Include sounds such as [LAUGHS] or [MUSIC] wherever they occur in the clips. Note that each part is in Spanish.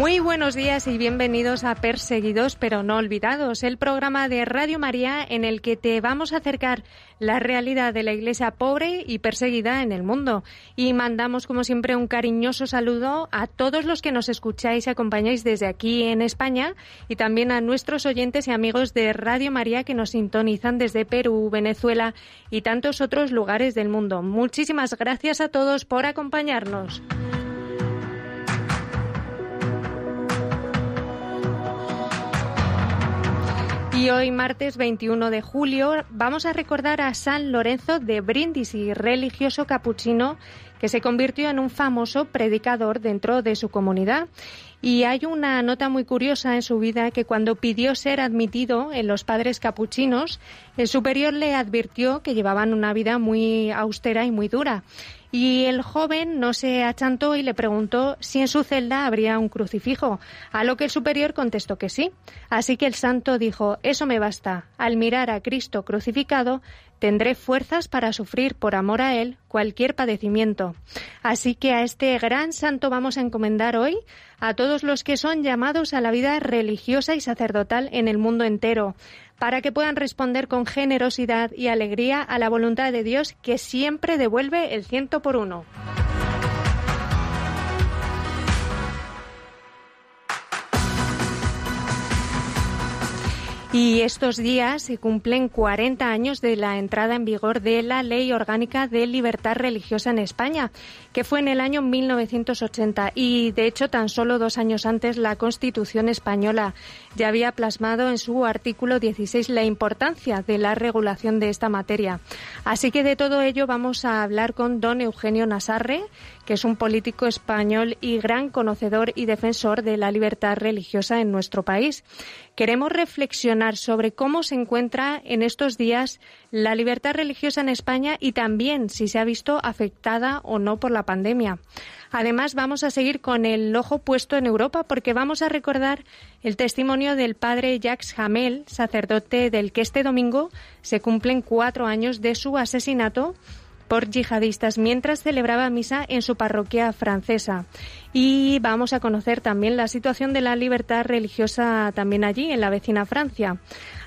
Muy buenos días y bienvenidos a Perseguidos pero no olvidados, el programa de Radio María en el que te vamos a acercar la realidad de la iglesia pobre y perseguida en el mundo. Y mandamos como siempre un cariñoso saludo a todos los que nos escucháis y acompañáis desde aquí en España y también a nuestros oyentes y amigos de Radio María que nos sintonizan desde Perú, Venezuela y tantos otros lugares del mundo. Muchísimas gracias a todos por acompañarnos. Y hoy, martes 21 de julio, vamos a recordar a San Lorenzo de Brindisi, religioso capuchino que se convirtió en un famoso predicador dentro de su comunidad. Y hay una nota muy curiosa en su vida que cuando pidió ser admitido en los padres capuchinos, el superior le advirtió que llevaban una vida muy austera y muy dura y el joven no se achantó y le preguntó si en su celda habría un crucifijo, a lo que el superior contestó que sí. Así que el santo dijo, eso me basta. Al mirar a Cristo crucificado, tendré fuerzas para sufrir por amor a Él cualquier padecimiento. Así que a este gran santo vamos a encomendar hoy a todos los que son llamados a la vida religiosa y sacerdotal en el mundo entero, para que puedan responder con generosidad y alegría a la voluntad de Dios que siempre devuelve el ciento por uno. Y estos días se cumplen 40 años de la entrada en vigor de la Ley Orgánica de Libertad Religiosa en España, que fue en el año 1980. Y, de hecho, tan solo dos años antes, la Constitución española ya había plasmado en su artículo 16 la importancia de la regulación de esta materia. Así que de todo ello vamos a hablar con don Eugenio Nasarre, que es un político español y gran conocedor y defensor de la libertad religiosa en nuestro país. Queremos reflexionar sobre cómo se encuentra en estos días la libertad religiosa en España y también si se ha visto afectada o no por la pandemia. Además, vamos a seguir con el ojo puesto en Europa porque vamos a recordar el testimonio del padre Jacques Hamel, sacerdote del que este domingo se cumplen cuatro años de su asesinato por yihadistas mientras celebraba misa en su parroquia francesa. Y vamos a conocer también la situación de la libertad religiosa también allí, en la vecina Francia.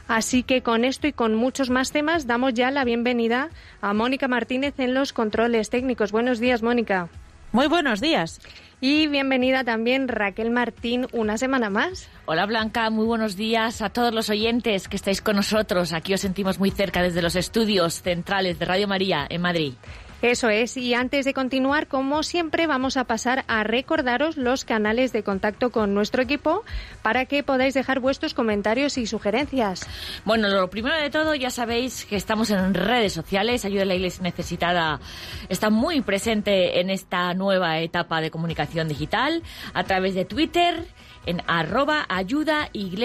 Así que con esto y con muchos más temas damos ya la bienvenida a Mónica Martínez en los controles técnicos. Buenos días, Mónica. Muy buenos días. Y bienvenida también Raquel Martín una semana más. Hola Blanca, muy buenos días a todos los oyentes que estáis con nosotros. Aquí os sentimos muy cerca desde los estudios centrales de Radio María en Madrid. Eso es, y antes de continuar, como siempre, vamos a pasar a recordaros los canales de contacto con nuestro equipo para que podáis dejar vuestros comentarios y sugerencias. Bueno, lo primero de todo, ya sabéis que estamos en redes sociales, Ayuda a la Iglesia Necesitada está muy presente en esta nueva etapa de comunicación digital a través de Twitter en arroba ayuda y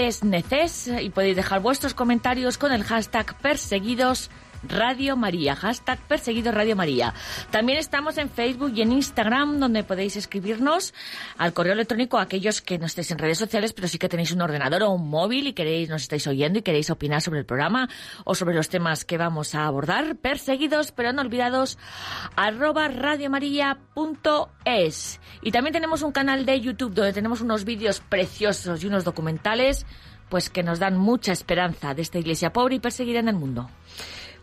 podéis dejar vuestros comentarios con el hashtag perseguidos Radio María, hashtag perseguido Radio María. También estamos en Facebook y en Instagram, donde podéis escribirnos al correo electrónico a aquellos que no estéis en redes sociales, pero sí que tenéis un ordenador o un móvil y queréis, nos estáis oyendo y queréis opinar sobre el programa o sobre los temas que vamos a abordar. Perseguidos, pero no olvidados, arroba radiomaria.es. Y también tenemos un canal de YouTube donde tenemos unos vídeos preciosos y unos documentales pues que nos dan mucha esperanza de esta iglesia pobre y perseguida en el mundo.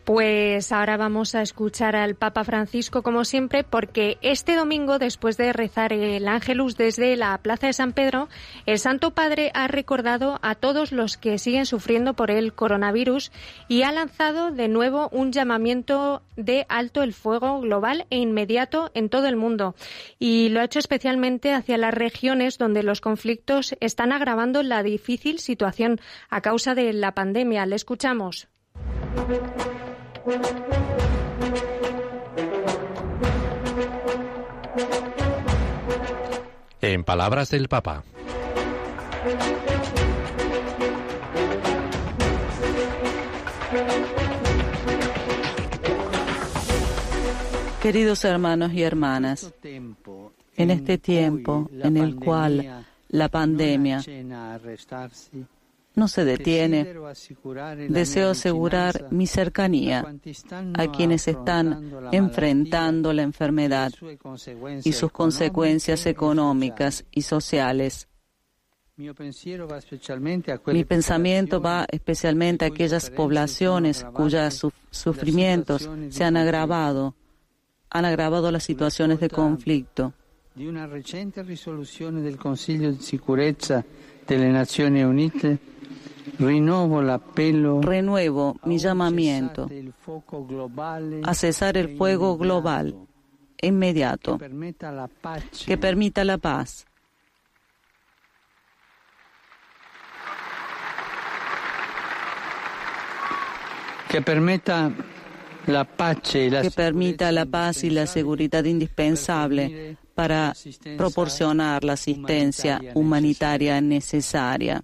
Pues ahora vamos a escuchar al Papa Francisco como siempre porque este domingo después de rezar el Ángelus desde la Plaza de San Pedro, el Santo Padre ha recordado a todos los que siguen sufriendo por el coronavirus y ha lanzado de nuevo un llamamiento de alto el fuego global e inmediato en todo el mundo y lo ha hecho especialmente hacia las regiones donde los conflictos están agravando la difícil situación a causa de la pandemia. Le escuchamos. En palabras del Papa. Queridos hermanos y hermanas, en este tiempo en el cual la pandemia no se detiene, deseo asegurar mi cercanía a quienes están enfrentando la enfermedad y sus consecuencias económicas y sociales. Mi pensamiento va especialmente a aquellas poblaciones cuyos sufrimientos se han agravado, han agravado las situaciones de conflicto. De una reciente resolución del Consejo de Seguridad de las Naciones Unidas Renuevo mi llamamiento. a cesar el fuego global inmediato. Que permita la paz. Que permita la paz. Que permita la paz y la seguridad indispensable para proporcionar la asistencia humanitaria necesaria.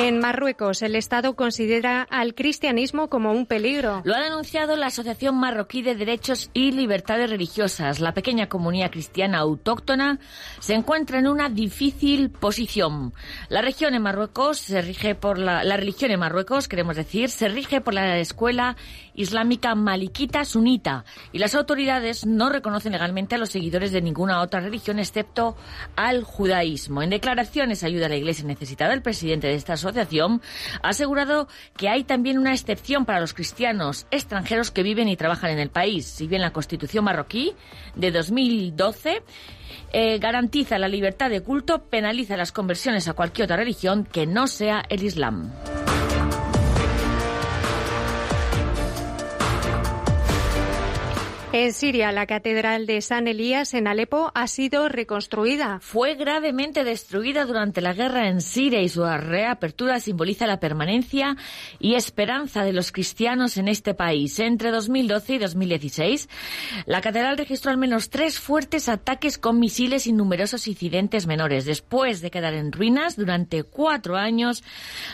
En Marruecos, el Estado considera al cristianismo como un peligro. Lo ha denunciado la Asociación Marroquí de Derechos y Libertades Religiosas. La pequeña comunidad cristiana autóctona se encuentra en una difícil posición. La región en Marruecos se rige por la, religión en Marruecos, queremos decir, se rige por la escuela islámica maliquita sunita y las autoridades no reconocen legalmente a los seguidores de ninguna otra religión excepto al judaísmo. En declaraciones ayuda a la Iglesia necesitada, el presidente de esta asociación ha asegurado que hay también una excepción para los cristianos extranjeros que viven y trabajan en el país. Si bien la Constitución marroquí de 2012 eh, garantiza la libertad de culto, penaliza las conversiones a cualquier otra religión que no sea el Islam. En Siria, la catedral de San Elías en Alepo ha sido reconstruida. Fue gravemente destruida durante la guerra en Siria y su reapertura simboliza la permanencia y esperanza de los cristianos en este país. Entre 2012 y 2016, la catedral registró al menos tres fuertes ataques con misiles y numerosos incidentes menores. Después de quedar en ruinas durante cuatro años,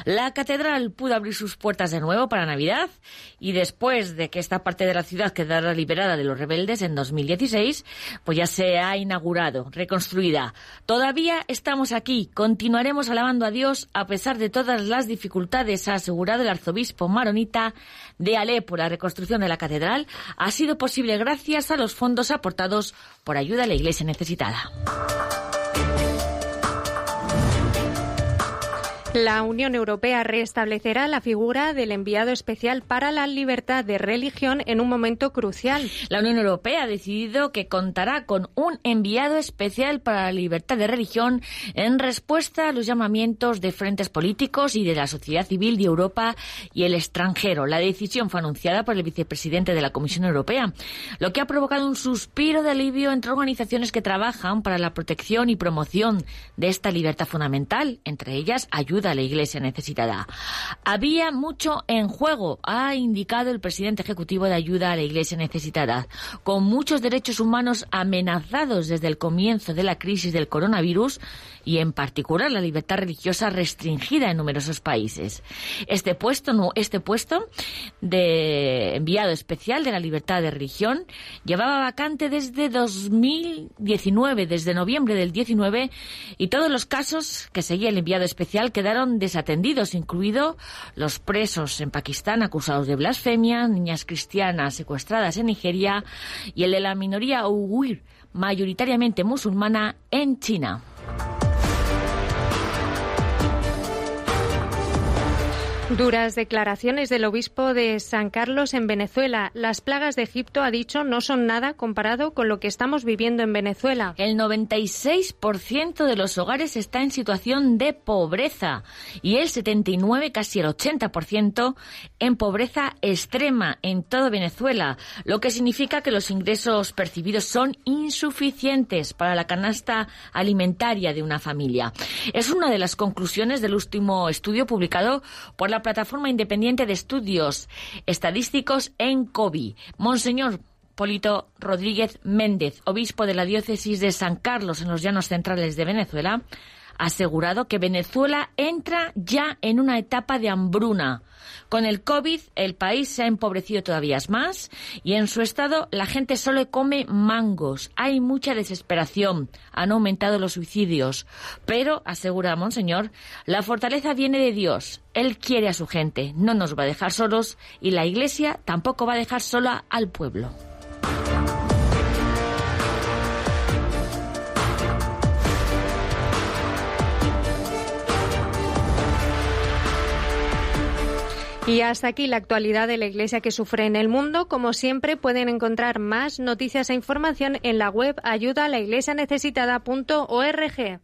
la catedral pudo abrir sus puertas de nuevo para Navidad y después de que esta parte de la ciudad quedara liberada de los rebeldes en 2016, pues ya se ha inaugurado, reconstruida. Todavía estamos aquí, continuaremos alabando a Dios a pesar de todas las dificultades, ha asegurado el arzobispo maronita de Alepo. La reconstrucción de la catedral ha sido posible gracias a los fondos aportados por ayuda a la Iglesia necesitada. La Unión Europea restablecerá la figura del enviado especial para la libertad de religión en un momento crucial. La Unión Europea ha decidido que contará con un enviado especial para la libertad de religión en respuesta a los llamamientos de frentes políticos y de la sociedad civil de Europa y el extranjero. La decisión fue anunciada por el vicepresidente de la Comisión Europea, lo que ha provocado un suspiro de alivio entre organizaciones que trabajan para la protección y promoción de esta libertad fundamental, entre ellas ayuda a la Iglesia necesitada. Había mucho en juego, ha indicado el presidente ejecutivo de ayuda a la Iglesia necesitada, con muchos derechos humanos amenazados desde el comienzo de la crisis del coronavirus y en particular la libertad religiosa restringida en numerosos países. Este puesto, este puesto de enviado especial de la libertad de religión llevaba vacante desde 2019, desde noviembre del 19, y todos los casos que seguía el enviado especial quedaron desatendidos, incluido los presos en Pakistán acusados de blasfemia, niñas cristianas secuestradas en Nigeria y el de la minoría uigur, mayoritariamente musulmana, en China. Duras declaraciones del obispo de San Carlos en Venezuela. Las plagas de Egipto, ha dicho, no son nada comparado con lo que estamos viviendo en Venezuela. El 96% de los hogares está en situación de pobreza y el 79, casi el 80%, en pobreza extrema en todo Venezuela, lo que significa que los ingresos percibidos son insuficientes para la canasta alimentaria de una familia. Es una de las conclusiones del último estudio publicado por la Plataforma Independiente de Estudios Estadísticos en COVID. Monseñor Polito Rodríguez Méndez, obispo de la diócesis de San Carlos en los llanos centrales de Venezuela, asegurado que Venezuela entra ya en una etapa de hambruna. Con el COVID, el país se ha empobrecido todavía más y en su estado la gente solo come mangos. Hay mucha desesperación. Han aumentado los suicidios. Pero, asegura Monseñor, la fortaleza viene de Dios. Él quiere a su gente, no nos va a dejar solos y la Iglesia tampoco va a dejar sola al pueblo. Y hasta aquí la actualidad de la Iglesia que sufre en el mundo. Como siempre, pueden encontrar más noticias e información en la web ayudalaiglesianecesitada.org.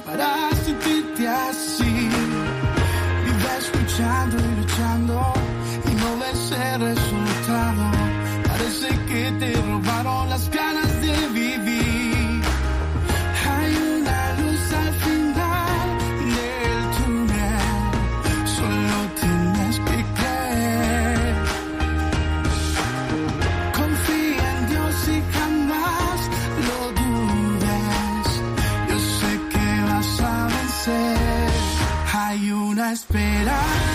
para razones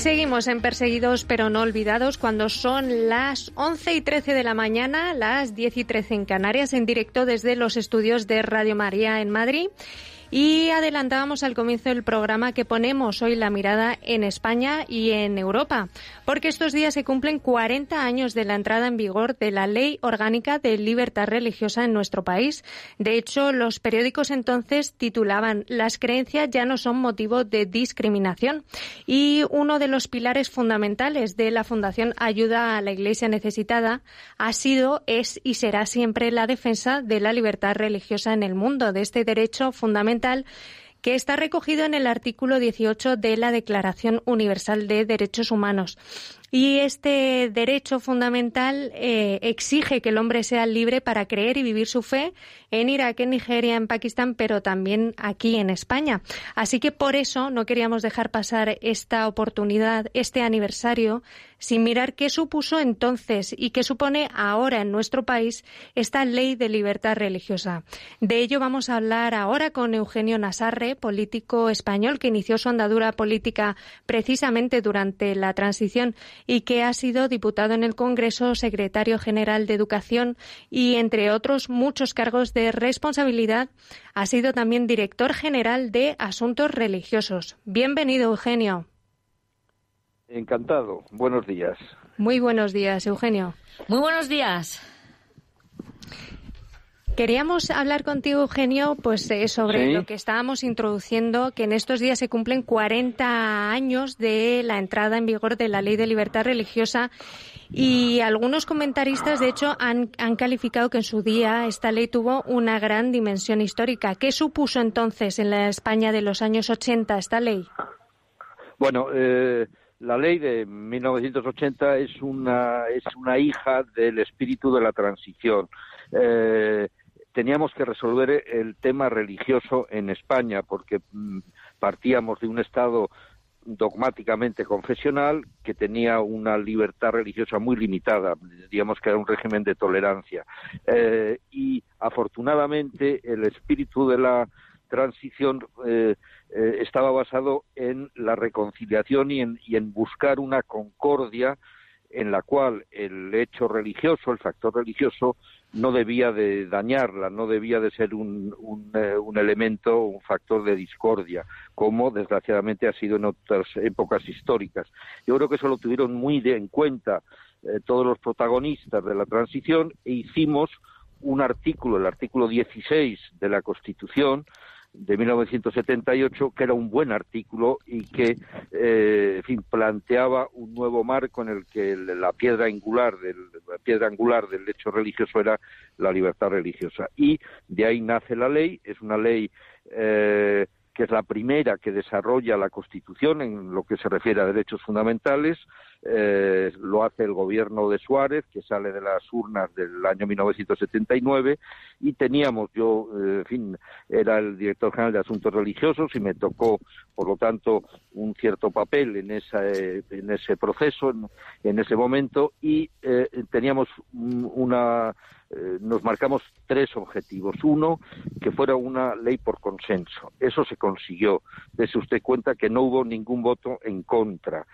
seguimos en Perseguidos pero no olvidados cuando son las 11 y 13 de la mañana, las 10 y 13 en Canarias, en directo desde los estudios de Radio María en Madrid. Y adelantábamos al comienzo del programa que ponemos hoy la mirada en España y en Europa, porque estos días se cumplen 40 años de la entrada en vigor de la Ley Orgánica de Libertad Religiosa en nuestro país. De hecho, los periódicos entonces titulaban Las creencias ya no son motivo de discriminación. Y uno de los pilares fundamentales de la Fundación Ayuda a la Iglesia Necesitada ha sido, es y será siempre la defensa de la libertad religiosa en el mundo, de este derecho fundamental que está recogido en el artículo 18 de la Declaración Universal de Derechos Humanos. Y este derecho fundamental eh, exige que el hombre sea libre para creer y vivir su fe en Irak, en Nigeria, en Pakistán, pero también aquí en España. Así que por eso no queríamos dejar pasar esta oportunidad, este aniversario, sin mirar qué supuso entonces y qué supone ahora en nuestro país esta ley de libertad religiosa. De ello vamos a hablar ahora con Eugenio Nasarre, político español que inició su andadura política precisamente durante la transición y que ha sido diputado en el Congreso, secretario general de Educación y, entre otros muchos cargos de responsabilidad, ha sido también director general de Asuntos Religiosos. Bienvenido, Eugenio. Encantado. Buenos días. Muy buenos días, Eugenio. Muy buenos días. Queríamos hablar contigo, Eugenio, pues eh, sobre lo que estábamos introduciendo, que en estos días se cumplen 40 años de la entrada en vigor de la Ley de Libertad Religiosa y algunos comentaristas, de hecho, han, han calificado que en su día esta ley tuvo una gran dimensión histórica. ¿Qué supuso entonces en la España de los años 80 esta ley? Bueno, eh, la ley de 1980 es una, es una hija del espíritu de la transición. Eh, teníamos que resolver el tema religioso en España porque mm, partíamos de un Estado dogmáticamente confesional que tenía una libertad religiosa muy limitada, digamos que era un régimen de tolerancia. Eh, y afortunadamente el espíritu de la transición eh, eh, estaba basado en la reconciliación y en, y en buscar una concordia en la cual el hecho religioso, el factor religioso, no debía de dañarla, no debía de ser un, un, eh, un, elemento, un factor de discordia, como desgraciadamente ha sido en otras épocas históricas. Yo creo que eso lo tuvieron muy de, en cuenta eh, todos los protagonistas de la transición e hicimos un artículo, el artículo 16 de la Constitución, de 1978, que era un buen artículo y que, eh, en fin, planteaba un nuevo marco en el que la piedra angular del la piedra angular del hecho religioso era la libertad religiosa. Y de ahí nace la ley, es una ley eh, que es la primera que desarrolla la Constitución en lo que se refiere a derechos fundamentales. Eh, lo hace el gobierno de Suárez, que sale de las urnas del año 1979, y teníamos, yo, eh, en fin, era el director general de Asuntos Religiosos y me tocó, por lo tanto, un cierto papel en, esa, eh, en ese proceso, en, en ese momento, y eh, teníamos una nos marcamos tres objetivos. Uno, que fuera una ley por consenso. Eso se consiguió. Dese usted cuenta que no hubo ningún voto en contra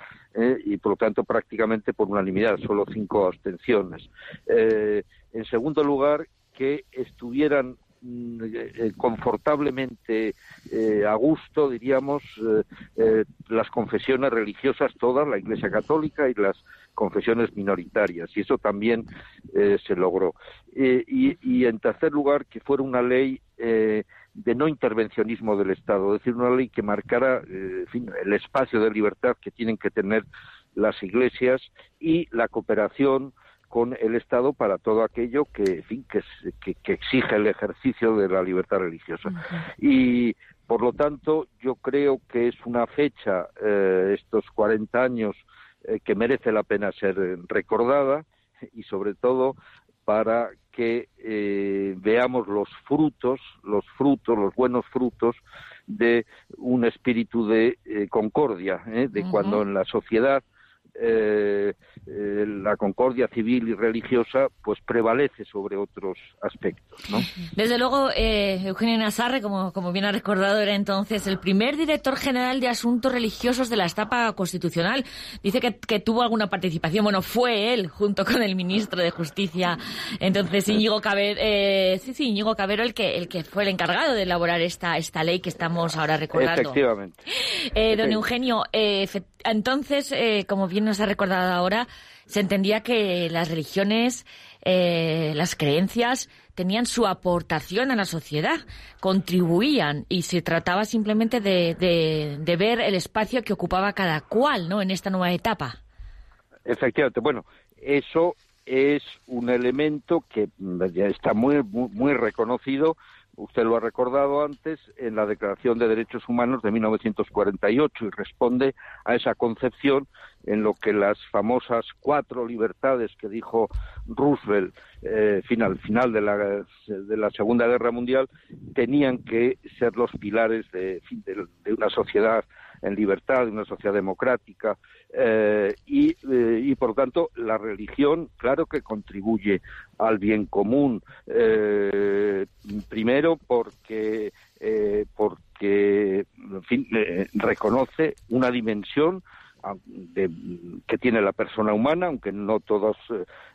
y, por lo tanto, prácticamente por unanimidad, solo cinco abstenciones. Eh, en segundo lugar, que estuvieran mm, eh, confortablemente eh, a gusto, diríamos, las confesiones religiosas todas, la Iglesia Católica y las confesiones minoritarias, y eso también se logró. Y, en tercer lugar, que fuera una ley de no intervencionismo del Estado, es decir, una ley que marcara el espacio de libertad que tienen que tener las iglesias y la cooperación con el Estado para todo aquello que, en fin, que, que, que exige el ejercicio de la libertad religiosa. Uh -huh. Y por lo tanto, yo creo que es una fecha, eh, estos 40 años, eh, que merece la pena ser recordada y sobre todo para que eh, veamos los frutos, los frutos, los buenos frutos de un espíritu de eh, concordia, de uh -huh. cuando en la sociedad eh, eh, la concordia civil y religiosa pues prevalece sobre otros aspectos. ¿no? Desde luego, eh, Eugenio Nazarre, como, como bien ha recordado, era entonces el primer director general de asuntos religiosos de la etapa constitucional. Dice que, que tuvo alguna participación, bueno, fue él junto con el ministro de Justicia, entonces Íñigo Cabero, eh, sí, sí, Íñigo Cabero, el que, el que fue el encargado de elaborar esta, esta ley que estamos ahora recordando. Efectivamente. Don Eugenio, entonces, como bien nos ha recordado ahora, se entendía que las religiones, eh, las creencias, tenían su aportación a la sociedad, contribuían y se trataba simplemente de, de, ver el espacio que ocupaba cada cual ¿no? en esta nueva etapa. Efectivamente, bueno, eso es un elemento que ya está muy, muy, muy reconocido usted lo ha recordado antes, en la Declaración de Derechos Humanos de 1948 y responde a esa concepción en lo que las famosas cuatro libertades que dijo Roosevelt eh, final, final de la, de la Segunda Guerra Mundial tenían que ser los pilares de, de, una sociedad en libertad, de una sociedad democrática, eh, y, eh, y, por tanto la religión, claro que contribuye al bien común, eh, primero porque, porque en fin, reconoce una dimensión de, que tiene la persona humana, aunque no todos,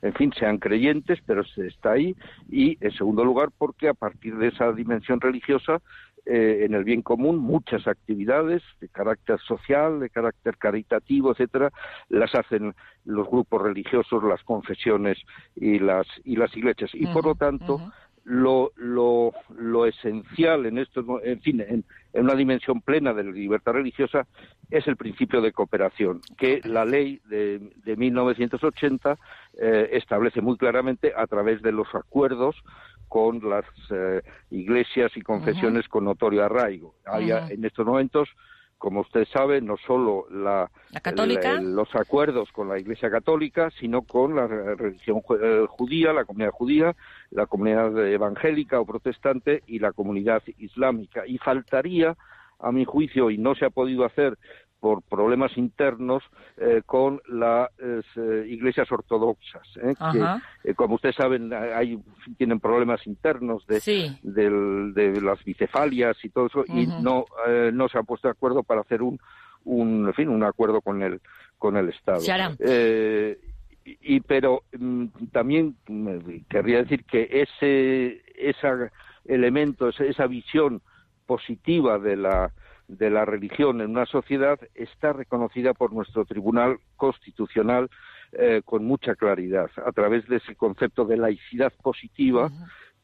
en fin, sean creyentes, pero se está ahí. Y, en segundo lugar, porque a partir de esa dimensión religiosa eh, en el bien común muchas actividades de carácter social, de carácter caritativo, etcétera, las hacen los grupos religiosos, las confesiones y las y las iglesias y uh -huh, por lo tanto uh -huh. Lo, lo, lo esencial en esto, en fin, en, una dimensión plena de la libertad religiosa es el principio de cooperación, que la ley de, de 1980 eh, establece muy claramente a través de los acuerdos con las eh, iglesias y confesiones con notorio arraigo. Hay en estos momentos como usted sabe, no solo la, los acuerdos con la Iglesia Católica, sino con la religión eh, judía, la comunidad judía, la comunidad evangélica o protestante y la comunidad islámica. Y faltaría, a mi juicio, y no se ha podido hacer por problemas internos eh, con las eh, iglesias ortodoxas, ¿eh? que, como ustedes saben, hay, tienen problemas internos de, de las bicefalias y todo eso, y no, no se han puesto de acuerdo para hacer un, un, en fin, un acuerdo con el, con el Estado. y pero mm, también querría decir que ese, ese elemento, esa visión positiva de la de la religión en una sociedad está reconocida por nuestro Tribunal Constitucional eh, con mucha claridad, a través de ese concepto de laicidad positiva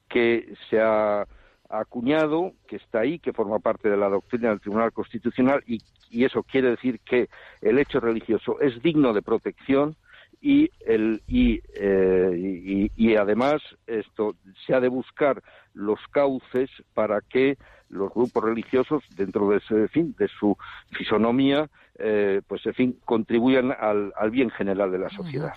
que se ha acuñado, que está ahí, que forma parte de la doctrina del Tribunal Constitucional y, eso quiere decir que el hecho religioso es digno de protección y, el, y, eh, y además esto se ha de buscar los cauces para que los grupos religiosos, dentro de, ese, de su fisonomía, eh, pues en fin, contribuyan al, bien general de la sociedad.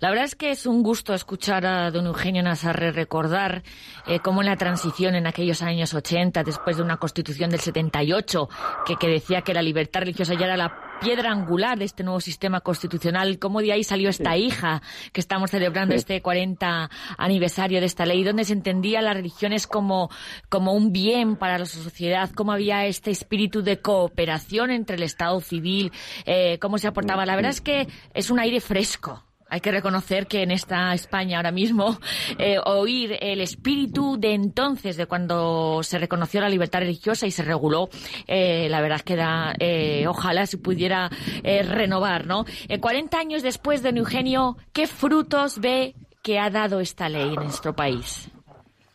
La verdad es que es un gusto escuchar a don Eugenio Nazarre recordar eh, cómo en la transición en aquellos años 80, después de una constitución del 78, que, que decía que la libertad religiosa ya era la piedra angular de este nuevo sistema constitucional, cómo de ahí salió esta hija que estamos celebrando este 40 aniversario de esta ley, donde se entendía las religiones como, como un bien para la sociedad, cómo había este espíritu de cooperación entre el Estado civil, eh, cómo se aportaba. La verdad es que es un aire fresco hay que reconocer que en esta España ahora mismo eh, oír el espíritu de entonces, de cuando se reconoció la libertad religiosa y se reguló, eh, la verdad es que da, ojalá se pudiera renovar, ¿no? 40 años después de Eugenio, ¿qué frutos ve que ha dado esta ley en nuestro país?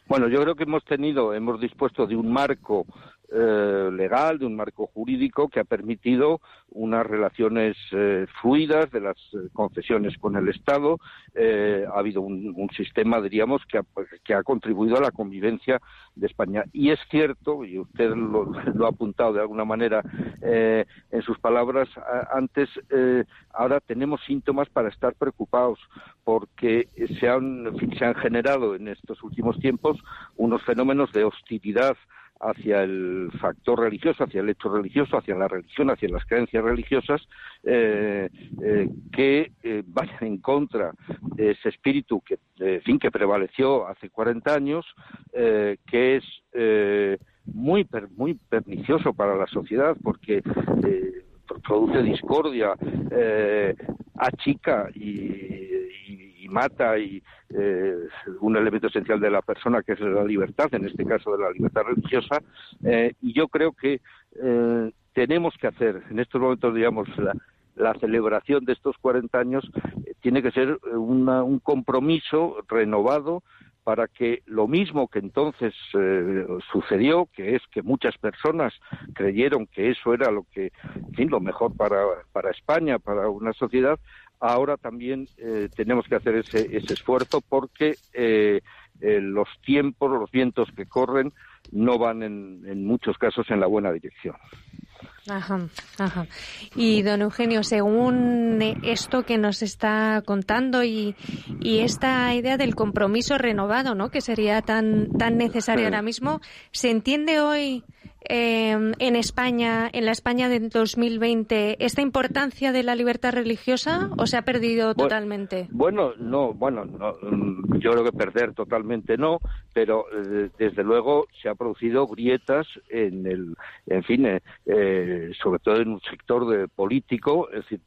Bueno, yo creo que hemos tenido, hemos dispuesto de un marco eh, legal, de un marco jurídico que ha permitido unas relaciones eh, fluidas de las eh, concesiones con el Estado. ha habido un, sistema, diríamos, que ha, que ha, contribuido a la convivencia de España. Y es cierto, y usted lo, [LAUGHS] lo ha apuntado de alguna manera en sus palabras antes, ahora tenemos síntomas para estar preocupados porque se han, se han generado en estos últimos tiempos unos fenómenos de hostilidad hacia el factor religioso, hacia el hecho religioso, hacia la religión, hacia las creencias religiosas, eh, eh, que eh, vayan en contra de ese espíritu que, fin, que prevaleció hace 40 años, que es muy, muy pernicioso para la sociedad porque produce discordia, achica y y mata y eh, un elemento esencial de la persona que es la libertad, en este caso de la libertad religiosa, eh, y yo creo que eh, tenemos que hacer en estos momentos, digamos, la, celebración de estos 40 años tiene que ser un compromiso renovado para que lo mismo que entonces sucedió, que es que muchas personas creyeron que eso era lo que, lo mejor para, para España, para una sociedad, ahora también eh, tenemos que hacer ese, ese esfuerzo porque eh, eh, los tiempos, los vientos que corren no van en, en muchos casos en la buena dirección. Ajá, ajá. Y don Eugenio, según esto que nos está contando y, y esta idea del compromiso renovado, ¿no? Que sería tan tan necesario ahora mismo, ¿se entiende hoy Em, en España, en la España de 2020, esta importancia de la libertad religiosa o se ha perdido totalmente? Bueno, no, bueno, mm, yo creo que perder totalmente no, pero eh, desde luego se ha producido grietas en el, en fin, eh, eh, sobre todo en un sector de político. Es decir,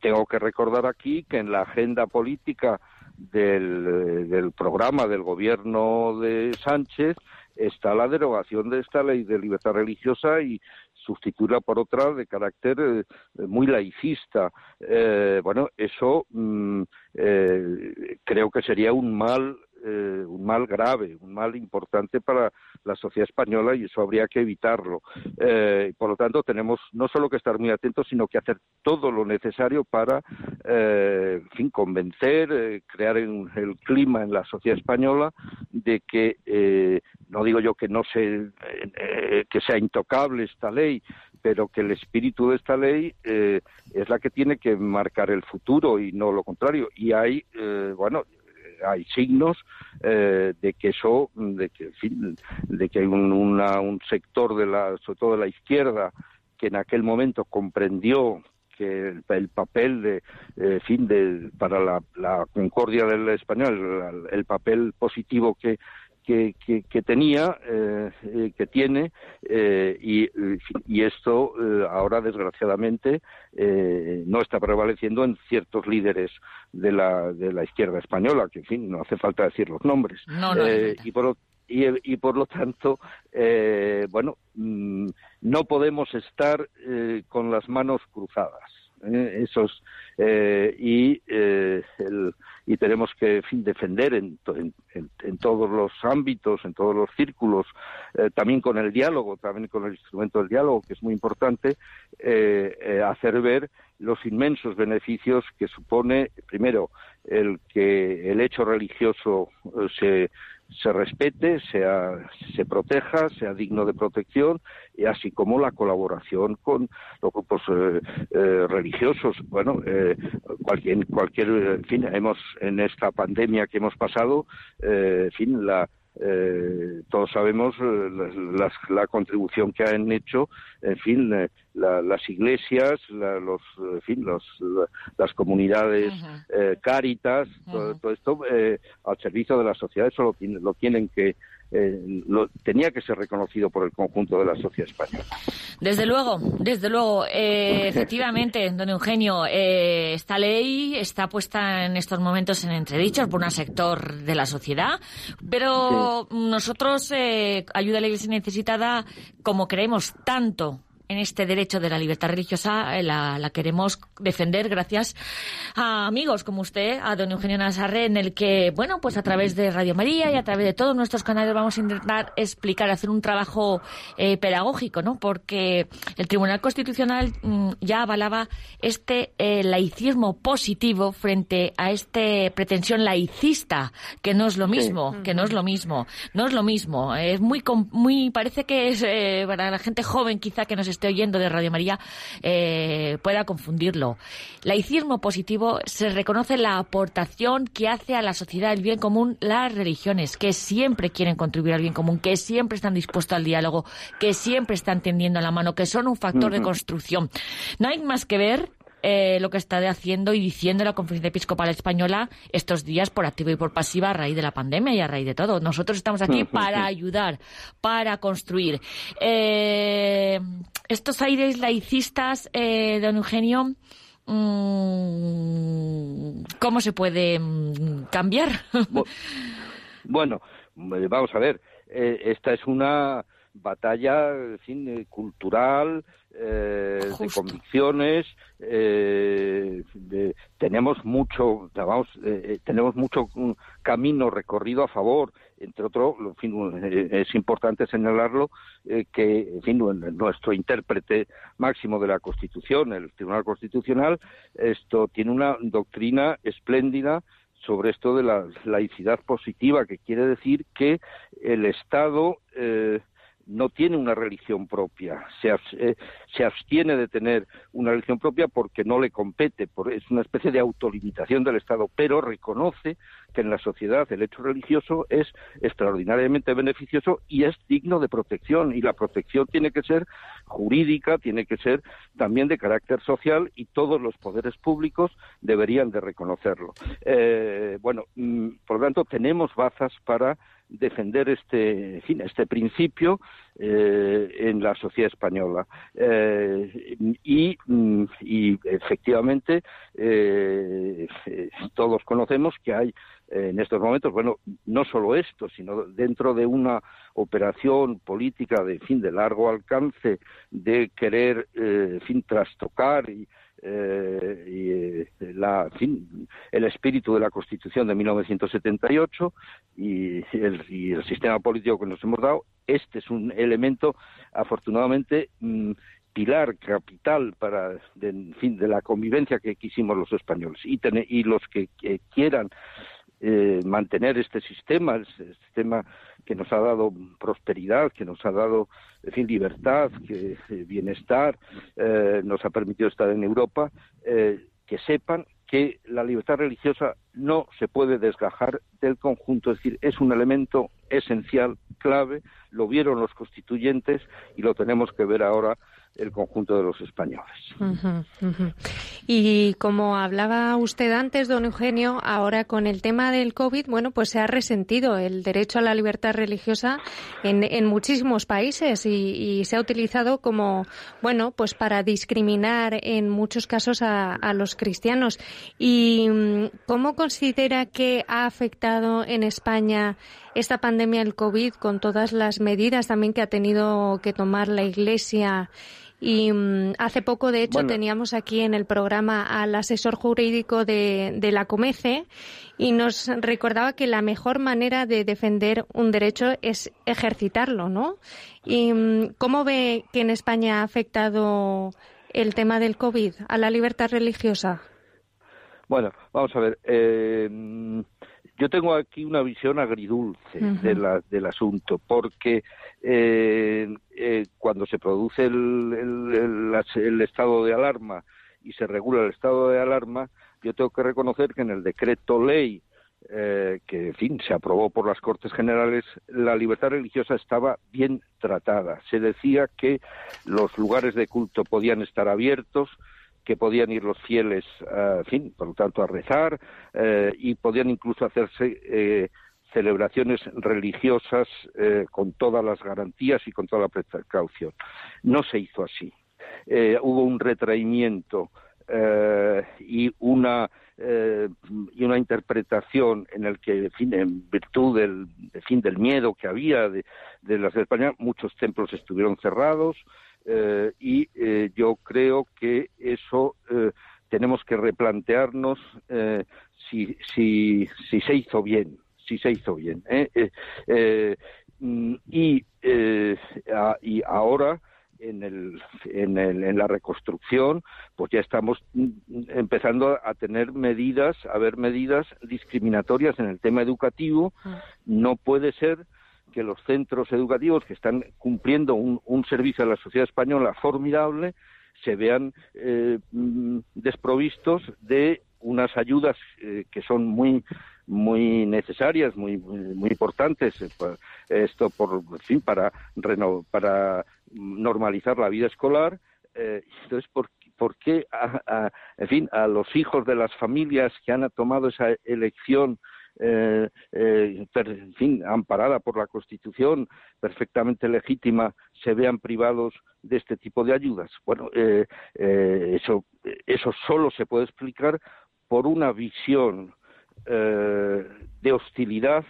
tengo que recordar aquí que en la agenda política del, del programa del gobierno de Sánchez está la derogación de esta ley de libertad religiosa y sustituirla por otra de carácter eh, muy laicista. Eh, bueno, eso mm, eh, creo que sería un mal eh, un mal grave, un mal importante para la sociedad española y eso habría que evitarlo. Eh, por lo tanto, tenemos no solo que estar muy atentos, sino que hacer todo lo necesario para, eh, en fin, convencer, crear el clima en la sociedad española de que, no digo yo que no se, que sea intocable esta ley, pero que el espíritu de esta ley eh, es la que tiene que marcar el futuro y no lo contrario. Y hay, eh, bueno, hay signos eh, de que eso, de que, de que hay un, un sector de la, sobre todo de la izquierda, que en aquel momento comprendió que el, papel de, fin, de, para la, la concordia del español, el papel positivo que que, tenía, eh, eh, que tiene, eh, y, y, esto ahora, desgraciadamente, no está prevaleciendo en ciertos líderes de la, de la izquierda española, que, en fin, no hace falta decir los nombres. y, por, y, y, por lo tanto, bueno, mm, no podemos estar con las manos cruzadas. Esos y el, y tenemos que defender en, en, todos los ámbitos, en todos los círculos, eh, también con el diálogo, también con el instrumento del diálogo, que es muy importante, eh, eh, hacer ver los inmensos beneficios que supone, primero, el que el hecho religioso se se respete, sea, se proteja, sea digno de protección, y así como la colaboración con los grupos eh, eh, religiosos. Bueno, eh, cualquier, cualquier, en fin, hemos en esta pandemia que hemos pasado, en fin, la eh, todos sabemos eh, la, contribución que han hecho, en fin, eh, las iglesias, los, en fin, los, las comunidades cáritas, todo, esto al servicio de la sociedad, eso lo tienen que eh, lo, tenía que ser reconocido por el conjunto de la sociedad española. Desde luego, desde luego. Eh, efectivamente, don Eugenio, eh, esta ley está puesta en estos momentos en entredicho por un sector de la sociedad, pero nosotros, Ayuda a la Iglesia Necesitada, como creemos tanto en este derecho de la libertad religiosa eh, la, queremos defender gracias a amigos como usted, a don Eugenio Nazarre, en el que, bueno, pues a través de Radio María y a través de todos nuestros canales vamos a intentar explicar, hacer un trabajo eh, pedagógico, ¿no? Porque el Tribunal Constitucional mm, ya avalaba este eh, laicismo positivo frente a este pretensión laicista, que no es lo mismo, que no es lo mismo, no es lo mismo. Es muy, muy parece que es para la gente joven quizá que nos está esté oyendo de Radio María eh, pueda confundirlo. Laicismo positivo se reconoce la aportación que hace a la sociedad el bien común las religiones, que siempre quieren contribuir al bien común, que siempre están dispuestos al diálogo, que siempre están tendiendo la mano, que son un factor de construcción. No hay más que ver eh, lo que está haciendo y diciendo la Conferencia Episcopal Española estos días por activo y por pasiva a raíz de la pandemia y a raíz de todo. Nosotros estamos aquí [LAUGHS] para ayudar, para construir. Eh, estos aires laicistas, eh, don Eugenio, mm, ¿cómo se puede mm, cambiar? bueno, vamos a ver. esta es una batalla en fin, cultural, eh, de convicciones, eh, tenemos mucho, vamos, eh, tenemos mucho camino recorrido a favor. Entre otros, en fin, es importante señalarlo que, en fin, nuestro intérprete máximo de la Constitución, el Tribunal Constitucional, esto tiene una doctrina espléndida sobre esto de la laicidad positiva, que quiere decir que el Estado eh, no tiene una religión propia, se, eh, se, abstiene de tener una religión propia porque no le compete, es una especie de autolimitación del Estado, pero reconoce que en la sociedad el hecho religioso es extraordinariamente beneficioso y es digno de protección, y la protección tiene que ser jurídica, tiene que ser también de carácter social y todos los poderes públicos deberían de reconocerlo. Eh, bueno, mm, por lo tanto, tenemos bazas para defender este, fin, este principio eh, en la sociedad española. Eh, y, mm, y, efectivamente, eh, todos conocemos que hay en estos momentos, bueno, no solo esto, sino dentro de una operación política de fin de largo alcance, de querer, fin, trastocar y, eh, y, eh, la, fin, el espíritu de la Constitución de 1978 y el, y el, sistema político que nos hemos dado. Este es un elemento, afortunadamente, mm, pilar capital para, de, fin, de la convivencia que quisimos los españoles. Y, y los que, quieran eh, mantener este sistema, el sistema que nos ha dado prosperidad, que nos ha dado fin, libertad, que, eh, bienestar, eh, nos ha permitido estar en Europa, eh, que sepan que la libertad religiosa no se puede desgajar del conjunto, es decir, es un elemento esencial, clave, lo vieron los constituyentes y lo tenemos que ver ahora el conjunto de los españoles. Y como hablaba usted antes, don Eugenio, ahora con el tema del COVID, bueno, pues se ha resentido el derecho a la libertad religiosa en, muchísimos países y, se ha utilizado como, bueno, pues para discriminar en muchos casos a, a los cristianos. ¿Y mm, cómo considera que ha afectado en España esta pandemia del COVID con todas las medidas también que ha tenido que tomar la Iglesia? Y mm, hace poco, de hecho, teníamos aquí en el programa al asesor jurídico de, de, la Comece y nos recordaba que la mejor manera de defender un derecho es ejercitarlo, ¿no? ¿Y mm, cómo ve que en España ha afectado el tema del COVID a la libertad religiosa? Bueno, vamos a ver. Eh, yo tengo aquí una visión agridulce del asunto, porque eh, eh, cuando se produce el, estado de alarma y se regula el estado de alarma, yo tengo que reconocer que en el decreto ley eh, que, en fin, se aprobó por las Cortes Generales, la libertad religiosa estaba bien tratada. Se decía que los lugares de culto podían estar abiertos, que podían ir los fieles, fin, por lo tanto, a rezar eh, y podían incluso hacerse eh, celebraciones religiosas eh, con todas las garantías y con toda la precaución. No se hizo así. hubo un retraimiento y una y una interpretación en el que, en virtud del, fin, del miedo que había de, de las de España, muchos templos estuvieron cerrados, eh, y eh, yo creo que eso eh, tenemos que replantearnos si, si, si se hizo bien, si se hizo bien. Mm, y, y ahora en, el, en, el, en la reconstrucción, pues ya estamos mm, empezando a tener medidas, a ver medidas discriminatorias en el tema educativo. Ah. No puede ser que los centros educativos que están cumpliendo un, servicio a la sociedad española formidable se vean eh, mm, desprovistos de unas ayudas eh, que son muy muy necesarias, muy muy importantes eh, esto por fin para para normalizar la vida escolar entonces por, por qué en fin a los hijos de las familias que han tomado esa elección eh, eh, en fin, amparada por la Constitución, perfectamente legítima, se vean privados de este tipo de ayudas. Bueno, eh, eh eso, eso solo se puede explicar por una visión eh, de hostilidad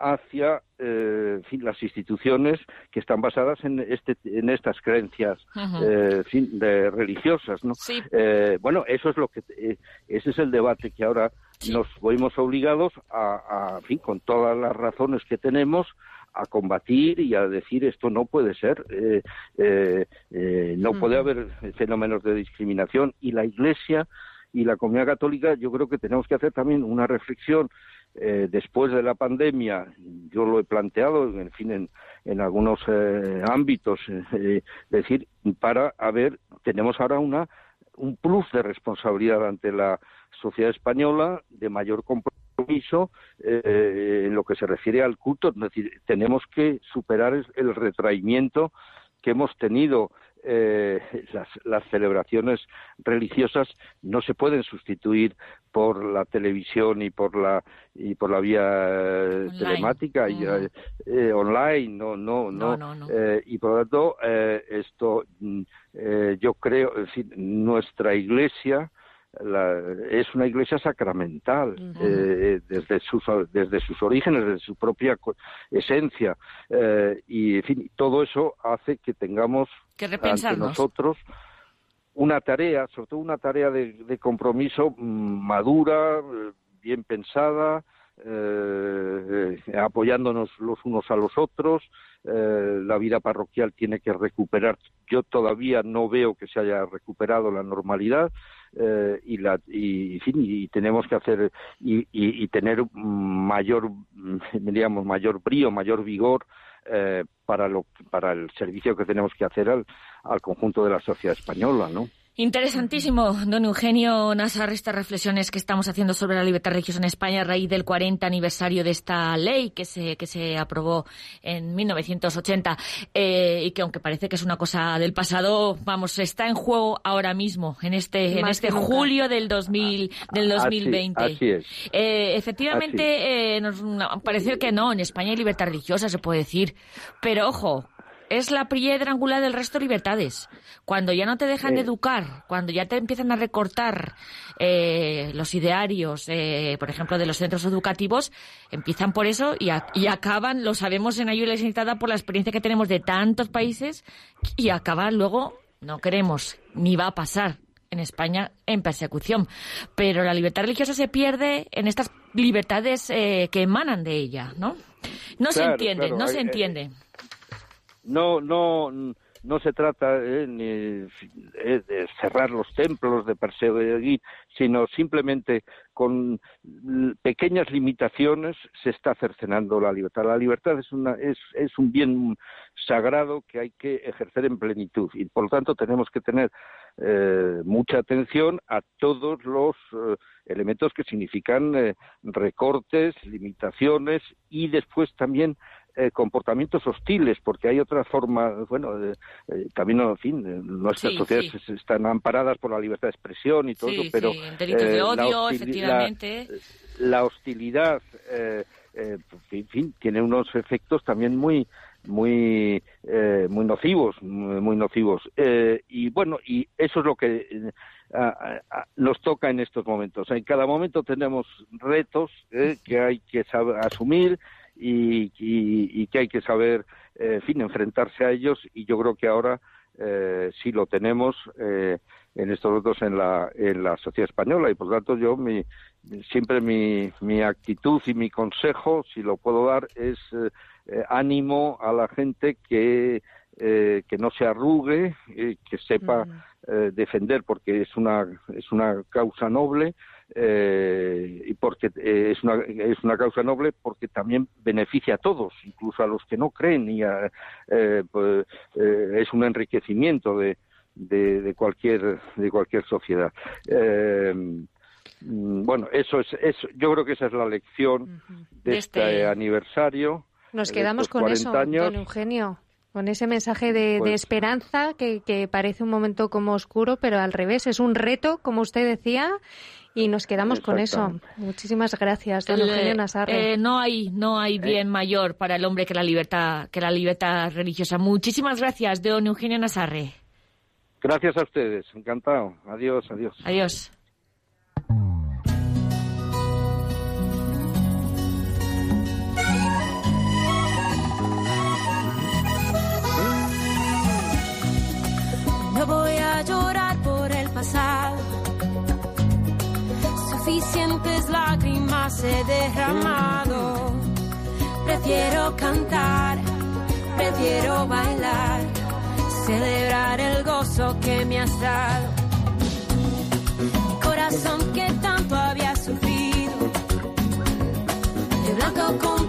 hacia eh, fin, las instituciones que están basadas en, este, en estas creencias eh, fin, de, religiosas. ¿no? Eh, bueno, eso es lo que eh, ese es el debate que ahora nos vemos obligados a, a fin, con todas las razones que tenemos, a combatir y a decir esto no puede ser, eh, eh, eh, no puede haber fenómenos de discriminación y la Iglesia y la comunidad católica yo creo que tenemos que hacer también una reflexión eh, después de la pandemia, yo lo he planteado, en fin, en, en algunos eh, ámbitos, eh, decir, para, a ver, tenemos ahora una un plus de responsabilidad ante la sociedad española, de mayor compromiso en lo que se refiere al culto. Es decir, tenemos que superar el retraimiento que hemos tenido eh, [LAUGHS] las, celebraciones religiosas no se pueden sustituir por la televisión y por la y por la vía eh, telemática y mm. eh, online. No no no, y por lo tanto esto mm, yo creo en nuestra iglesia es una iglesia sacramental eh, desde sus desde sus orígenes desde su propia esencia eh, y en fin todo eso hace que tengamos que repensarnos nosotros una tarea, sobre todo una tarea de, compromiso mm, madura, bien pensada, apoyándonos los unos a los otros. la vida parroquial tiene que recuperar. Yo todavía no veo que se haya recuperado la normalidad. Eh, y, la, y, y tenemos que hacer y, tener mayor, [LAUGHS] digamos, mayor brío, mayor vigor eh, para, lo, para el servicio que tenemos que hacer al, al conjunto de la sociedad española, ¿no? Interesantísimo, don Eugenio Nazar, estas reflexiones que estamos haciendo sobre la libertad religiosa en España a raíz del 40 aniversario de esta ley que se, que se aprobó en 1980 eh, y que aunque parece que es una cosa del pasado, vamos, está en juego ahora mismo, en este, en este julio del, 2000, del 2020. Así, es. Eh, efectivamente, eh, nos pareció que no, en España hay libertad religiosa, se puede decir, pero ojo, es la piedra angular del resto de libertades. Cuando ya no te dejan de educar, cuando ya te empiezan a recortar eh, los idearios, eh, por ejemplo, de los centros educativos, empiezan por eso y, acaban, lo sabemos en ayuda limitada por la experiencia que tenemos de tantos países, y acaban luego, no queremos, ni va a pasar en España en persecución. Pero la libertad religiosa se pierde en estas libertades eh, que emanan de ella, ¿no? No se entiende, no se entiende no, no, no se trata eh, ni eh, de cerrar los templos, de perseguir, sino simplemente con pequeñas limitaciones se está cercenando la libertad. La libertad es, una, es, es un bien sagrado que hay que ejercer en plenitud y por lo tanto tenemos que tener eh, mucha atención a todos los elementos que significan recortes, limitaciones y después también eh, comportamientos hostiles, porque hay otras formas, bueno, eh, también, en fin, nuestras sociedades están amparadas por la libertad de expresión y todo, pero delitos de eh, odio, efectivamente. La, hostilidad, en fin, tiene unos efectos también muy muy muy nocivos muy nocivos. Y bueno y eso es lo que nos toca en estos momentos. En cada momento tenemos retos que hay que saber asumir y, que hay que saber, eh, en fin, enfrentarse a ellos. Y yo creo que ahora eh, sí lo tenemos eh, en estos momentos en la, en la sociedad española. Y por tanto yo mi, siempre mi, mi actitud y mi consejo, si lo puedo dar, es ánimo a la gente que, que no se arrugue, que sepa defender porque es una, es una causa noble eh, y porque eh, es, una, es una causa noble porque también beneficia a todos, incluso a los que no creen, y eh, pues, es un enriquecimiento de, de, cualquier de cualquier sociedad. Mm, bueno, eso es, eso, yo creo que esa es la lección de, este, este, aniversario. Nos quedamos con eso, don Eugenio con ese mensaje de, pues esperanza que, que, parece un momento como oscuro, pero al revés, es un reto, como usted decía, y nos quedamos con eso. Muchísimas gracias, don Eugenio Nazarre. Eh, no hay, no hay eh. bien mayor para el hombre que la libertad, que la libertad religiosa. Muchísimas gracias, don Eugenio Nazarre. Gracias a ustedes, encantado. Adiós, adiós. Adiós. He derramado. Prefiero cantar, prefiero bailar, celebrar el gozo que me has dado. corazón que tanto había sufrido, de blanco con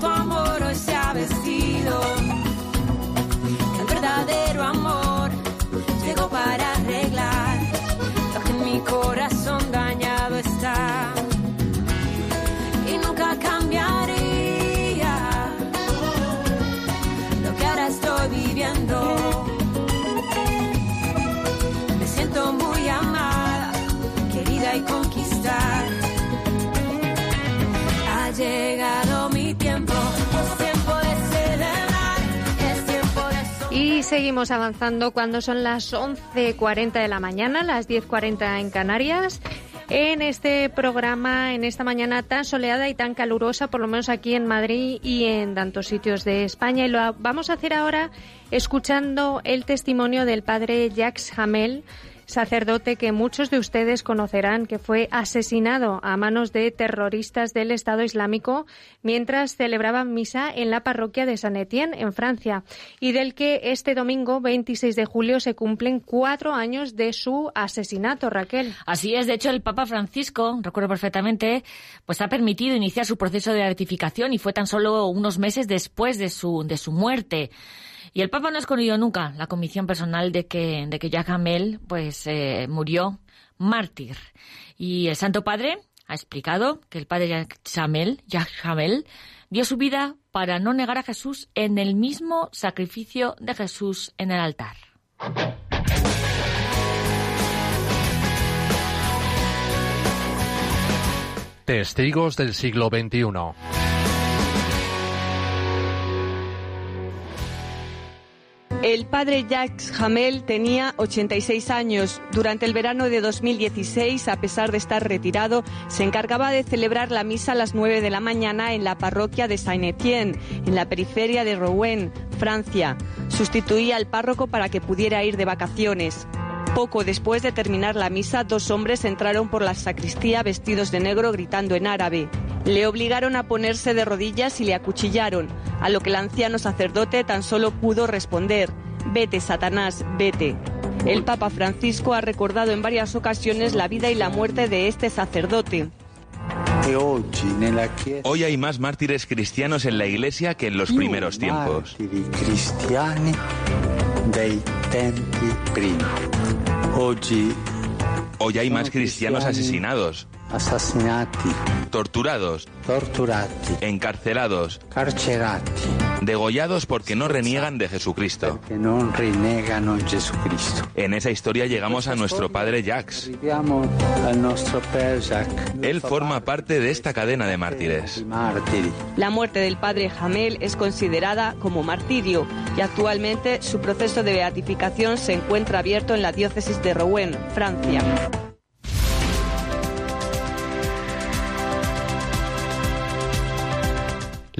seguimos avanzando cuando son las 11.40 de la mañana, las 10.40 en Canarias en este programa, en esta mañana tan soleada y tan calurosa, por lo menos aquí en Madrid y en tantos sitios de España. Y lo vamos a hacer ahora escuchando el testimonio del padre Jacques Hamel sacerdote que muchos de ustedes conocerán que fue asesinado a manos de terroristas del Estado Islámico mientras celebraba misa en la parroquia de San Etienne, en Francia, y del que este domingo 26 de julio se cumplen cuatro años de su asesinato, Raquel. Así es, de hecho el Papa Francisco, recuerdo perfectamente, pues ha permitido iniciar su proceso de ratificación y fue tan solo unos meses después de su, de su muerte. Y el Papa no ha escondido nunca la convicción personal de que, de que pues, eh, murió mártir. Y el Santo Padre ha explicado que el padre Jacques dio su vida para no negar a Jesús en el mismo sacrificio de Jesús en el altar. Testigos del siglo XXI. El padre Jacques Hamel tenía 86 años. Durante el verano de 2016, a pesar de estar retirado, se encargaba de celebrar la misa a las 9 de la mañana en la parroquia de Saint-Étienne, en la periferia de Rouen, Francia. Sustituía al párroco para que pudiera ir de vacaciones. Poco después de terminar la misa, dos hombres entraron por la sacristía vestidos de negro gritando en árabe. Le obligaron a ponerse de rodillas y le acuchillaron, a lo que el anciano sacerdote tan solo pudo responder, Vete, Satanás, vete. El Papa Francisco ha recordado en varias ocasiones la vida y la muerte de este sacerdote. Hoy hay más mártires cristianos en la iglesia que en los primeros tiempos. Hoy hay más cristianos asesinados, torturados, encarcelados, degollados porque no reniegan de Jesucristo. En esa historia llegamos a nuestro padre Jacques. Él forma parte de esta cadena de mártires. La muerte del padre Jamel es considerada como martirio y actualmente su proceso de beatificación se encuentra abierto en la diócesis de Rouen, Francia.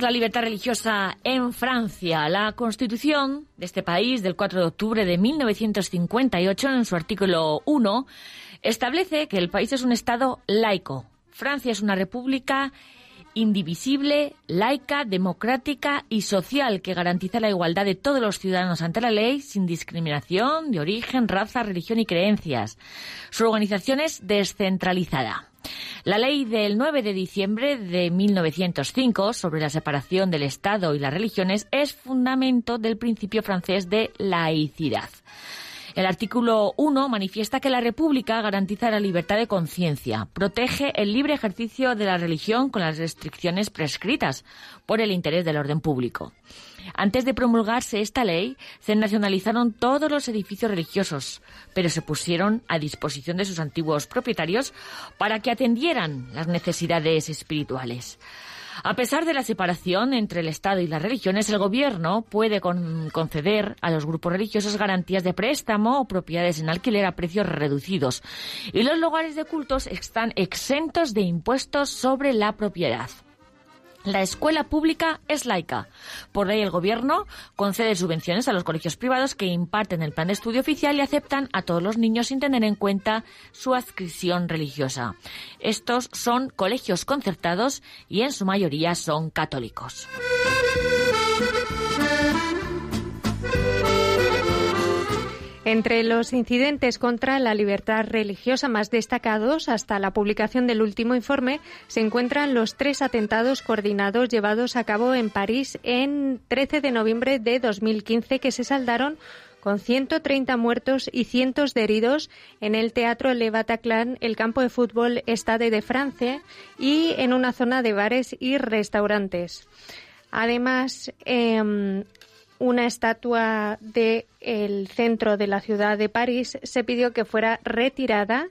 La libertad religiosa en Francia. La Constitución de este país del 4 de octubre de 1958, en su artículo 1, establece que el país es un Estado laico. Francia es una república indivisible, laica, democrática y social que garantiza la igualdad de todos los ciudadanos ante la ley sin discriminación de origen, raza, religión y creencias. Su organización es descentralizada. La ley del 9 de diciembre de 1905 sobre la separación del Estado y las religiones es fundamento del principio francés de laicidad. El artículo 1 manifiesta que la República garantiza la libertad de conciencia, protege el libre ejercicio de la religión con las restricciones prescritas por el interés del orden público. Antes de promulgarse esta ley, se nacionalizaron todos los edificios religiosos, pero se pusieron a disposición de sus antiguos propietarios para que atendieran las necesidades espirituales. A pesar de la separación entre el Estado y las religiones, el Gobierno puede conceder a los grupos religiosos garantías de préstamo o propiedades en alquiler a precios reducidos. Y los lugares de cultos están exentos de impuestos sobre la propiedad. La escuela pública es laica. Por ley, el Gobierno concede subvenciones a los colegios privados que imparten el plan de estudio oficial y aceptan a todos los niños sin tener en cuenta su adscripción religiosa. Estos son colegios concertados y en su mayoría son católicos. Entre los incidentes contra la libertad religiosa más destacados hasta la publicación del último informe se encuentran los tres atentados coordinados llevados a cabo en París en 13 de noviembre de 2015 que se saldaron con 130 muertos y cientos de heridos en el Teatro Le Bataclan, el campo de fútbol Stade de Francia y en una zona de bares y restaurantes. Además, eh, una estatua del centro de la ciudad de París se pidió que fuera retirada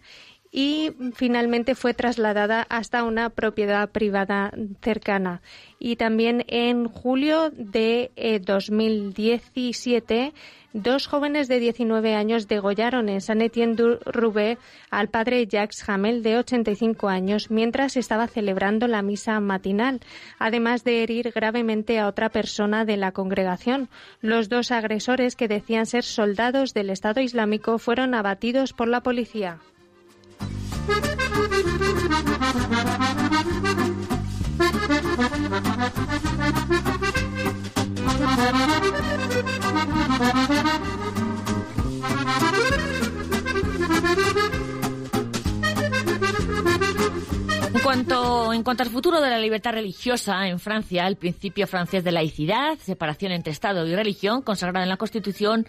y finalmente fue trasladada hasta una propiedad privada cercana. Y también en julio de 2017 eh, dos jóvenes de 19 años degollaron en San Etienne du Roubaix al padre Jacques Hamel, de 85 años, mientras estaba celebrando la misa matinal, además de herir gravemente a otra persona de la congregación. Los dos agresores, que decían ser soldados del Estado Islámico, fueron abatidos por la policía. [LAUGHS] En cuanto, al futuro de la libertad religiosa en Francia, el principio francés de laicidad, separación entre Estado y religión, consagrado en la Constitución,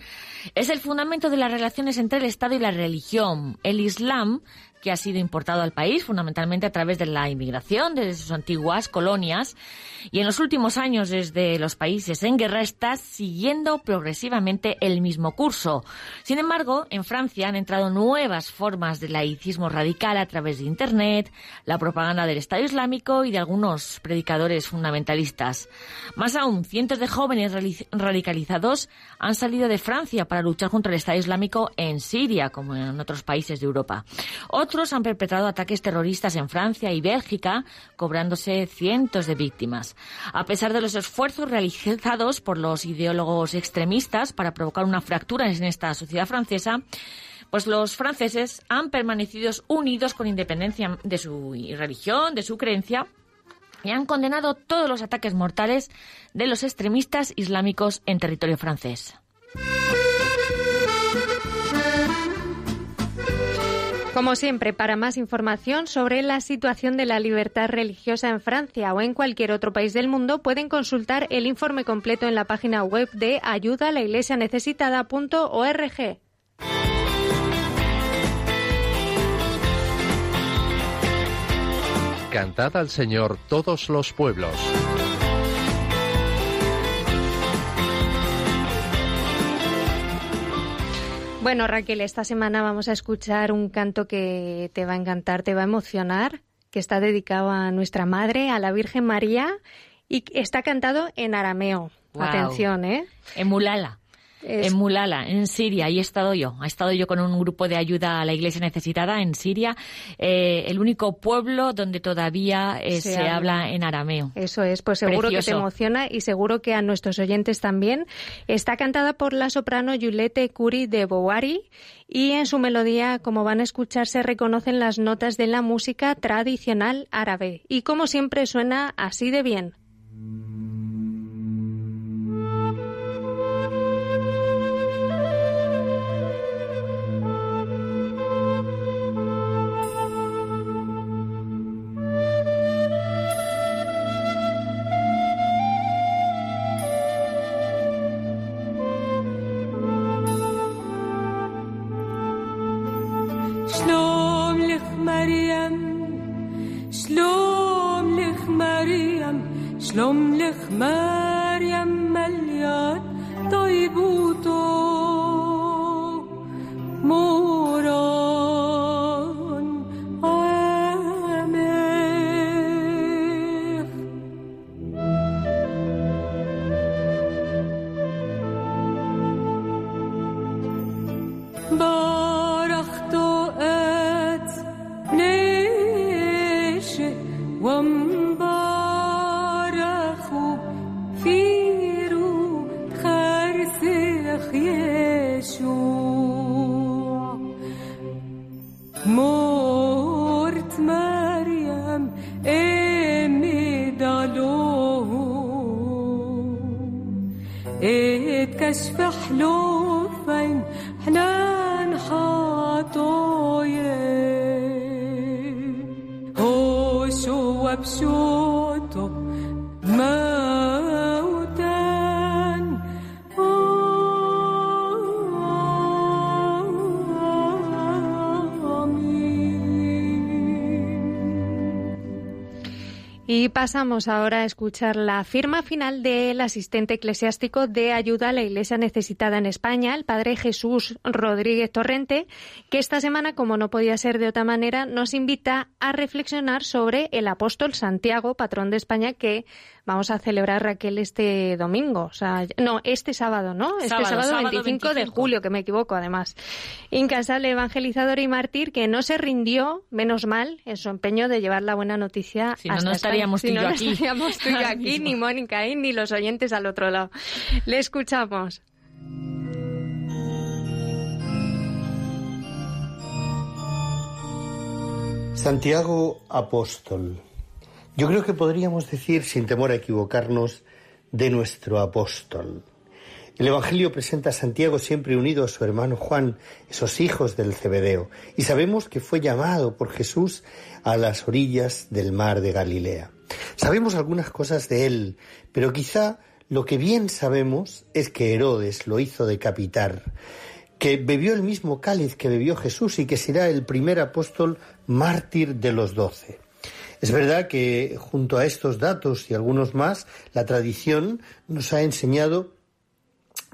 es el fundamento de las relaciones entre el Estado y la religión. El Islam que ha sido importado al país fundamentalmente a través de la inmigración desde sus antiguas colonias y en los últimos años desde los países en guerra está siguiendo progresivamente el mismo curso. Sin embargo, en Francia han entrado nuevas formas de laicismo radical a través de Internet, la propaganda del Estado Islámico y de algunos predicadores fundamentalistas. Más aún, cientos de jóvenes radicalizados han salido de Francia para luchar contra el Estado Islámico en Siria, como en otros países de Europa. Otros han perpetrado ataques terroristas en Francia y Bélgica, cobrándose cientos de víctimas. A pesar de los esfuerzos realizados por los ideólogos extremistas para provocar una fractura en esta sociedad francesa, pues los franceses han permanecido unidos con independencia de su religión, de su creencia, y han condenado todos los ataques mortales de los extremistas islámicos en territorio francés. Como siempre, para más información sobre la situación de la libertad religiosa en Francia o en cualquier otro país del mundo, pueden consultar el informe completo en la página web de ayudalaiglesianecesitada.org. Cantad al Señor todos los pueblos. Bueno, Raquel, esta semana vamos a escuchar un canto que te va a encantar, te va a emocionar, que está dedicado a nuestra madre, a la Virgen María, y está cantado en arameo. Atención, ¿eh? En En Mulala, en Siria, ahí he estado yo. He estado yo con un grupo de ayuda a la iglesia necesitada en Siria, eh, el único pueblo donde todavía eh, se, habla. en arameo. Eso es, pues seguro que te emociona y seguro que a nuestros oyentes también. Está cantada por la soprano Yulete Curi de Bouari y en su melodía, como van a escuchar, se reconocen las notas de la música tradicional árabe. Y como siempre suena así de bien. مريم امدالوهم اتكشف حلوفين حنان حاطوين هو شو وبشو Y pasamos ahora a escuchar la firma final del asistente eclesiástico de ayuda a la Iglesia necesitada en España, el padre Jesús Rodríguez Torrente, que esta semana, como no podía ser de otra manera, nos invita a reflexionar sobre el apóstol Santiago, patrón de España, que vamos a celebrar Raquel este domingo, o sea, no, este sábado, ¿no? Este Sábado, sábado, sábado 25, de 25. julio, que me equivoco además. Incansable evangelizador y mártir que no se rindió, menos mal, en su empeño de llevar la buena noticia Si no, hasta no estaríamos España. tú y Si yo no, aquí. No estaríamos tú y yo [LAUGHS] aquí, ni Mónica ahí, ni los oyentes al otro lado. Le escuchamos. Santiago Apóstol. Yo creo que podríamos decir, sin temor a equivocarnos, de nuestro apóstol. El Evangelio presenta a Santiago siempre unido a su hermano Juan, esos hijos del Cebedeo, y sabemos que fue llamado por Jesús a las orillas del mar de Galilea. Sabemos algunas cosas de él, pero quizá lo que bien sabemos es que Herodes lo hizo decapitar, que bebió el mismo cáliz que bebió Jesús y que será el primer apóstol mártir de los doce. Es verdad que junto a estos datos y algunos más, la tradición nos ha enseñado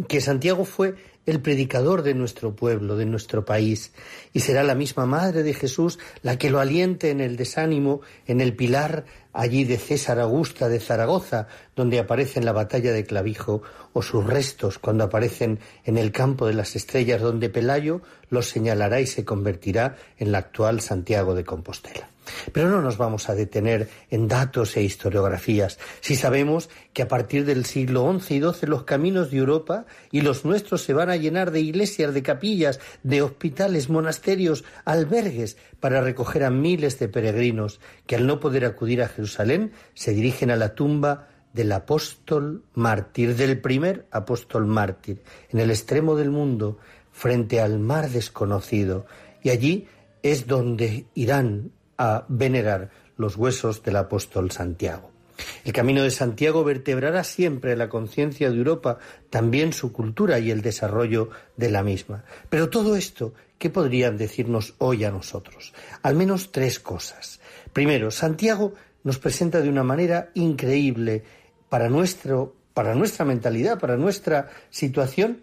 que Santiago fue el predicador de nuestro pueblo, de nuestro país, y será la misma Madre de Jesús la que lo aliente en el desánimo, en el pilar allí de César Augusta de Zaragoza, donde aparece en la batalla de Clavijo, o sus restos cuando aparecen en el campo de las estrellas, donde Pelayo los señalará y se convertirá en la actual Santiago de Compostela. Pero no nos vamos a detener en datos e historiografías, si sabemos que a partir del siglo XI y XII los caminos de Europa y los nuestros se van a llenar de iglesias, de capillas, de hospitales, monasterios, albergues, para recoger a miles de peregrinos que al no poder acudir a Jerusalén se dirigen a la tumba del apóstol mártir, del primer apóstol mártir, en el extremo del mundo, frente al mar desconocido. Y allí es donde irán a venerar los huesos del apóstol Santiago. El camino de Santiago vertebrará siempre la conciencia de Europa, también su cultura y el desarrollo de la misma. Pero todo esto, ¿qué podrían decirnos hoy a nosotros? Al menos tres cosas. Primero, Santiago nos presenta de una manera increíble para, nuestro, para nuestra mentalidad, para nuestra situación,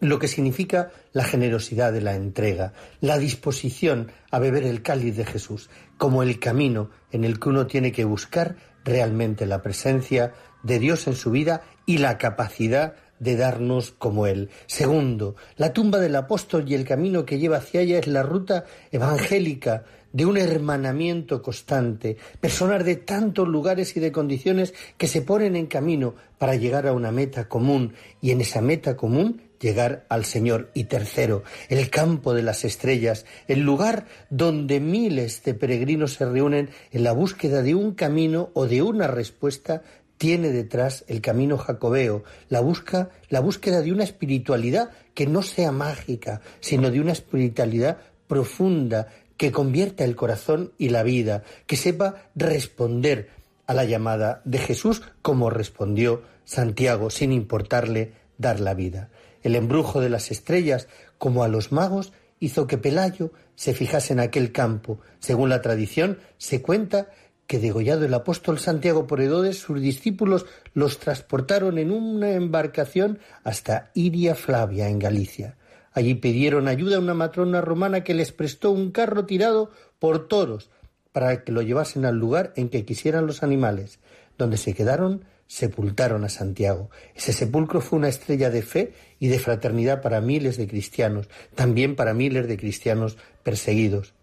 lo que significa la generosidad de la entrega, la disposición a beber el cáliz de Jesús, como el camino en el que uno tiene que buscar realmente la presencia de Dios en su vida y la capacidad de darnos como Él. Segundo, la tumba del apóstol y el camino que lleva hacia ella es la ruta evangélica de un hermanamiento constante, personas de tantos lugares y de condiciones que se ponen en camino para llegar a una meta común y en esa meta común llegar al Señor. Y tercero, el campo de las estrellas, el lugar donde miles de peregrinos se reúnen en la búsqueda de un camino o de una respuesta tiene detrás el camino jacobeo, la busca, la búsqueda de una espiritualidad que no sea mágica, sino de una espiritualidad profunda que convierta el corazón y la vida, que sepa responder a la llamada de Jesús como respondió Santiago, sin importarle dar la vida. El embrujo de las estrellas, como a los magos, hizo que Pelayo se fijase en aquel campo. Según la tradición, se cuenta que degollado el apóstol Santiago por Herodes, sus discípulos los transportaron en una embarcación hasta Iria Flavia, en Galicia. Allí pidieron ayuda a una matrona romana que les prestó un carro tirado por toros para que lo llevasen al lugar en que quisieran los animales. Donde se quedaron, sepultaron a Santiago. Ese sepulcro fue una estrella de fe y de fraternidad para miles de cristianos, también para miles de cristianos perseguidos.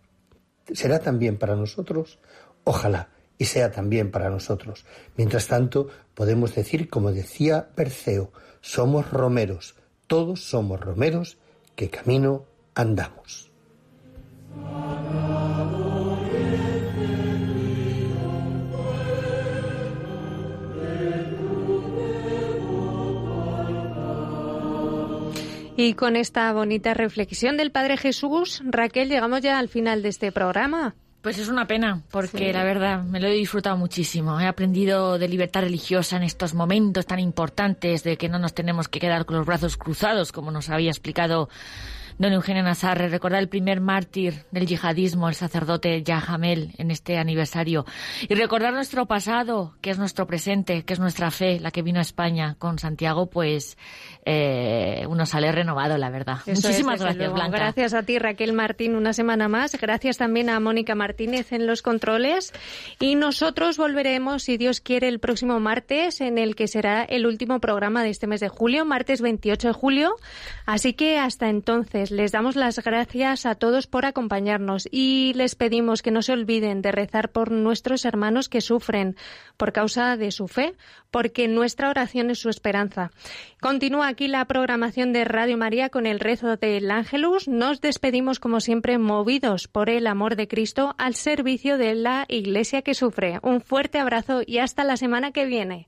¿Será también para nosotros? Ojalá y sea también para nosotros. Mientras tanto, podemos decir, como decía Perseo, somos romeros, todos somos romeros, que camino andamos. Y con esta bonita reflexión del Padre Jesús, Raquel, llegamos ya al final de este programa. Pues es una pena, porque Sí. la verdad me lo he disfrutado muchísimo. He aprendido de libertad religiosa en estos momentos tan importantes de que no nos tenemos que quedar con los brazos cruzados, como nos había explicado don Eugenio Nazarre, recordar el primer mártir del yihadismo, el sacerdote Yahamel, en este aniversario. Y recordar nuestro pasado, que es nuestro presente, que es nuestra fe, la que vino a España con Santiago, pues eh, uno sale renovado, la verdad. Muchísimas gracias, Blanca. Gracias a ti, Raquel Martín, una semana más. Gracias también a Mónica Martínez en los controles. Y nosotros volveremos, si Dios quiere, el próximo martes, en el que será el último programa de este mes de julio, martes 28 de julio. Así que hasta entonces les damos las gracias a todos por acompañarnos y les pedimos que no se olviden de rezar por nuestros hermanos que sufren por causa de su fe, porque nuestra oración es su esperanza. Continúa aquí la programación de Radio María con el rezo del Ángelus. Nos despedimos como siempre movidos por el amor de Cristo al servicio de la Iglesia que sufre. Un fuerte abrazo y hasta la semana que viene.